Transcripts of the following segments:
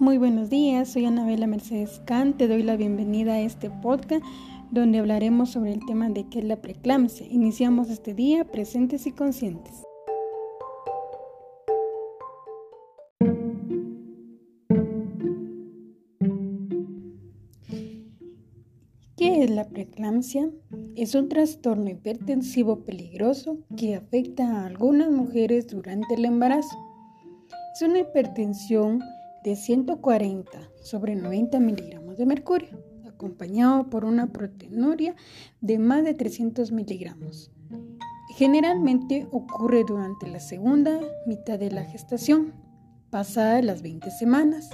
Muy buenos días, soy Anabela Mercedes Can, te doy la bienvenida a este podcast donde hablaremos sobre el tema de qué es la preeclampsia. Iniciamos este día presentes y conscientes. ¿Qué es la preeclampsia? Es un trastorno hipertensivo peligroso que afecta a algunas mujeres durante el embarazo. Es una hipertensión de 140 sobre 90 miligramos de mercurio, acompañado por una proteinuria de más de 300 miligramos. Generalmente ocurre durante la segunda mitad de la gestación, pasadas las 20 semanas,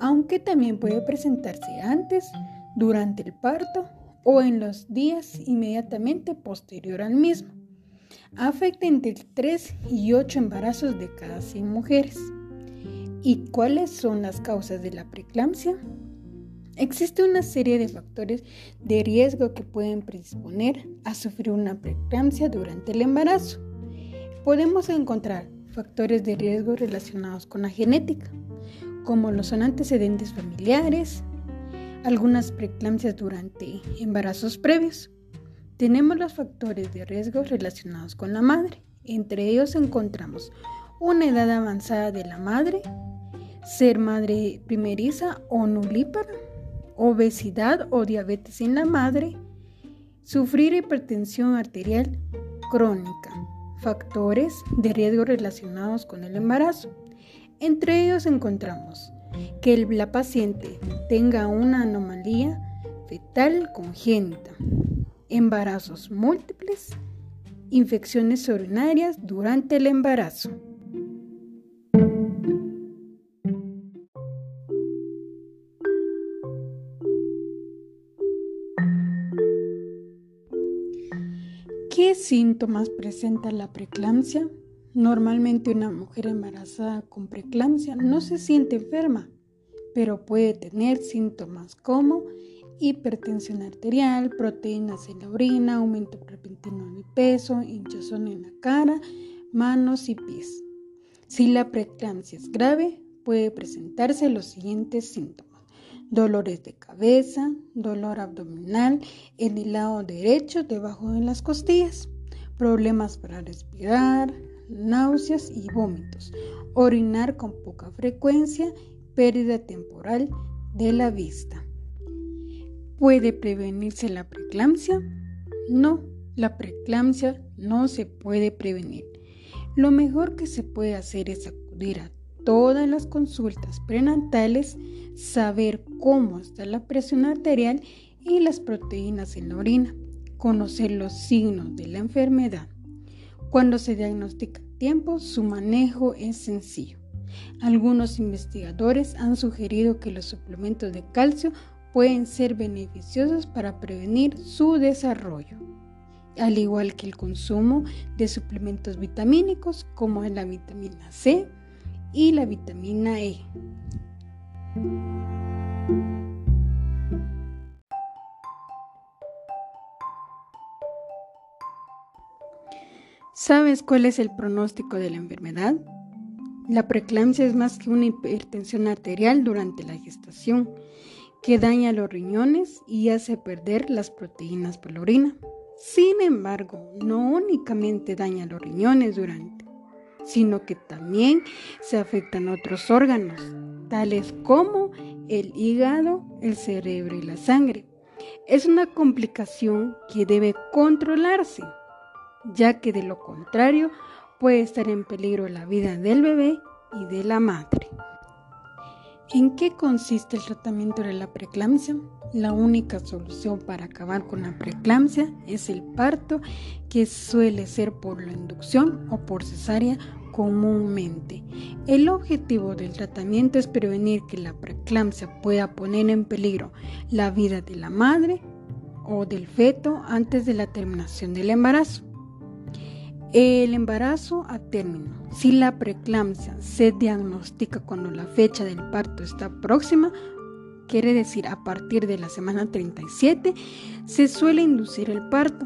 aunque también puede presentarse antes, durante el parto o en los días inmediatamente posterior al mismo. Afecta entre 3 y 8 embarazos de cada 100 mujeres. ¿Y cuáles son las causas de la preeclampsia? Existe una serie de factores de riesgo que pueden predisponer a sufrir una preeclampsia durante el embarazo. Podemos encontrar factores de riesgo relacionados con la genética, como los son antecedentes familiares, algunas preeclampsias durante embarazos previos. Tenemos los factores de riesgo relacionados con la madre. Entre ellos encontramos una edad avanzada de la madre, ser madre primeriza o nulípara, obesidad o diabetes en la madre, sufrir hipertensión arterial crónica, factores de riesgo relacionados con el embarazo. Entre ellos encontramos que la paciente tenga una anomalía fetal congénita, embarazos múltiples, infecciones urinarias durante el embarazo. Síntomas presenta la preeclampsia? Normalmente una mujer embarazada con preeclampsia no se siente enferma, pero puede tener síntomas como hipertensión arterial, proteínas en la orina, aumento repentino de peso, hinchazón en la cara, manos y pies. Si la preeclampsia es grave, puede presentarse los siguientes síntomas. Dolores de cabeza, dolor abdominal en el lado derecho debajo de las costillas, problemas para respirar, náuseas y vómitos, orinar con poca frecuencia, pérdida temporal de la vista. ¿Puede prevenirse la preeclampsia? No, la preeclampsia no se puede prevenir. Lo mejor que se puede hacer es acudir a todas las consultas prenatales, saber cómo está la presión arterial y las proteínas en la orina, conocer los signos de la enfermedad. Cuando se diagnostica tiempo, su manejo es sencillo. Algunos investigadores han sugerido que los suplementos de calcio pueden ser beneficiosos para prevenir su desarrollo, al igual que el consumo de suplementos vitamínicos como la vitamina C y la vitamina E. ¿Sabes cuál es el pronóstico de la enfermedad? La preeclampsia es más que una hipertensión arterial durante la gestación que daña los riñones y hace perder las proteínas por la orina. Sin embargo, no únicamente daña los riñones durante, sino que también se afectan otros órganos, tales como el hígado, el cerebro y la sangre. Es una complicación que debe controlarse ya que de lo contrario puede estar en peligro la vida del bebé y de la madre. ¿En qué consiste el tratamiento de la preeclampsia? La única solución para acabar con la preeclampsia es el parto, que suele ser por la inducción o por cesárea comúnmente. El objetivo del tratamiento es prevenir que la preeclampsia pueda poner en peligro la vida de la madre o del feto antes de la terminación del embarazo. El embarazo a término. Si la preeclampsia se diagnostica cuando la fecha del parto está próxima, quiere decir a partir de la semana 37, se suele inducir el parto.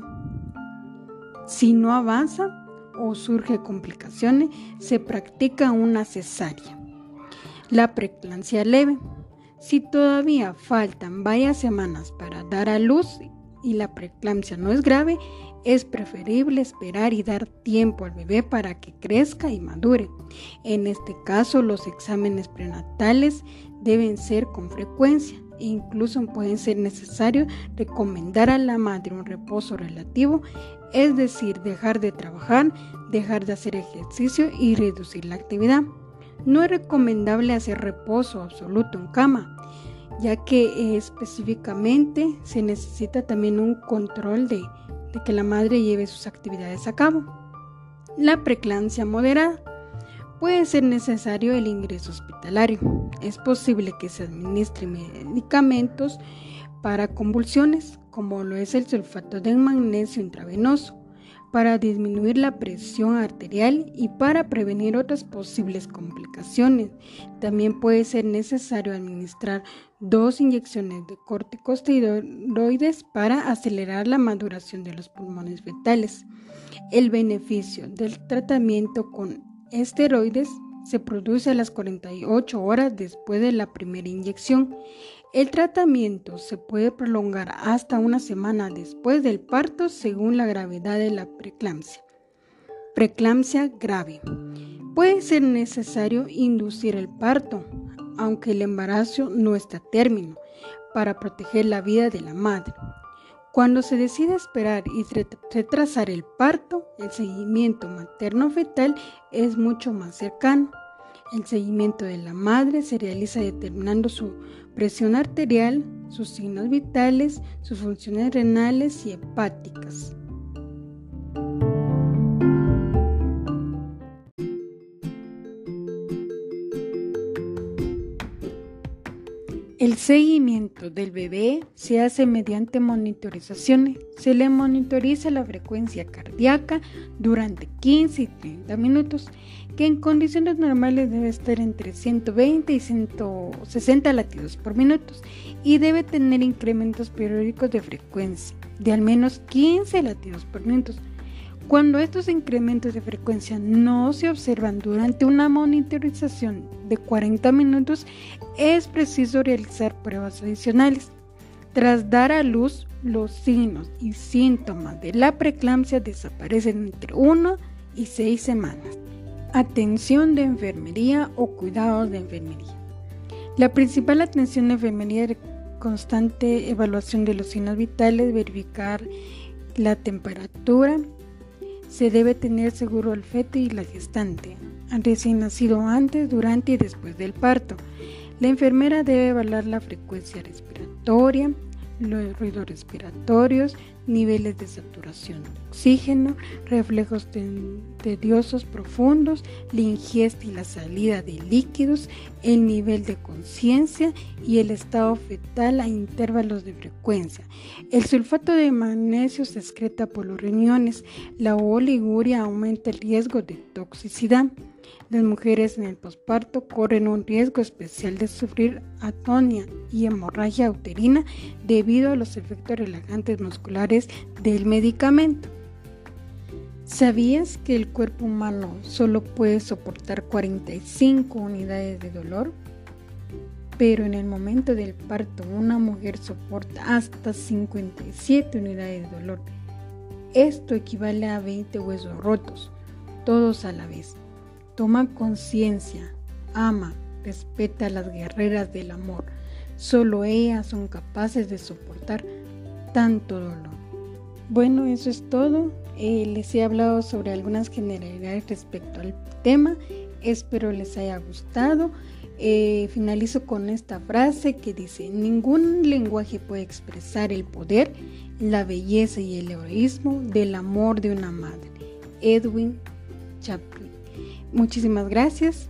Si no avanza o surge complicaciones, se practica una cesárea. La preeclampsia leve. Si todavía faltan varias semanas para dar a luz y la preeclampsia no es grave, es preferible esperar y dar tiempo al bebé para que crezca y madure. En este caso, los exámenes prenatales deben ser con frecuencia e incluso pueden ser necesarios recomendar a la madre un reposo relativo, es decir, dejar de trabajar, dejar de hacer ejercicio y reducir la actividad. No es recomendable hacer reposo absoluto en cama, ya que específicamente se necesita también un control de de que la madre lleve sus actividades a cabo. La preclancia moderada. Puede ser necesario el ingreso hospitalario. Es posible que se administren medicamentos para convulsiones, como lo es el sulfato de magnesio intravenoso, para disminuir la presión arterial y para prevenir otras posibles complicaciones. También puede ser necesario administrar dos inyecciones de corticosteroides para acelerar la maduración de los pulmones fetales. El beneficio del tratamiento con esteroides se produce a las 48 horas después de la primera inyección. El tratamiento se puede prolongar hasta una semana después del parto según la gravedad de la preeclampsia. Preeclampsia grave. Puede ser necesario inducir el parto, aunque el embarazo no está a término, para proteger la vida de la madre. Cuando se decide esperar y retrasar el parto, el seguimiento materno-fetal es mucho más cercano. El seguimiento de la madre se realiza determinando su presión arterial, sus signos vitales, sus funciones renales y hepáticas. Seguimiento del bebé se hace mediante monitorizaciones. Se le monitoriza la frecuencia cardíaca durante 15 y 30 minutos, que en condiciones normales debe estar entre 120 y 160 latidos por minuto y debe tener incrementos periódicos de frecuencia de al menos 15 latidos por minuto cuando estos incrementos de frecuencia no se observan durante una monitorización de 40 minutos, es preciso realizar pruebas adicionales. Tras dar a luz, los signos y síntomas de la preeclampsia desaparecen entre 1 y 6 semanas. Atención de enfermería o cuidados de enfermería. La principal atención de enfermería es constante evaluación de los signos vitales, verificar la temperatura, se debe tener seguro el feto y la gestante, recién nacido antes, durante y después del parto. La enfermera debe evaluar la frecuencia respiratoria, los ruidos respiratorios, niveles de saturación de oxígeno, reflejos tediosos profundos, la ingesta y la salida de líquidos, el nivel de conciencia y el estado fetal a intervalos de frecuencia. El sulfato de magnesio se excreta por los riñones, la oliguria aumenta el riesgo de toxicidad. Las mujeres en el posparto corren un riesgo especial de sufrir atonia y hemorragia uterina debido a los efectos relajantes musculares del medicamento. ¿Sabías que el cuerpo humano solo puede soportar 45 unidades de dolor? Pero en el momento del parto una mujer soporta hasta 57 unidades de dolor. Esto equivale a 20 huesos rotos, todos a la vez. Toma conciencia, ama, respeta a las guerreras del amor. Solo ellas son capaces de soportar tanto dolor. Bueno, eso es todo. Eh, les he hablado sobre algunas generalidades respecto al tema. Espero les haya gustado. Eh, finalizo con esta frase que dice, ningún lenguaje puede expresar el poder, la belleza y el heroísmo del amor de una madre. Edwin Chaplin. Muchísimas gracias.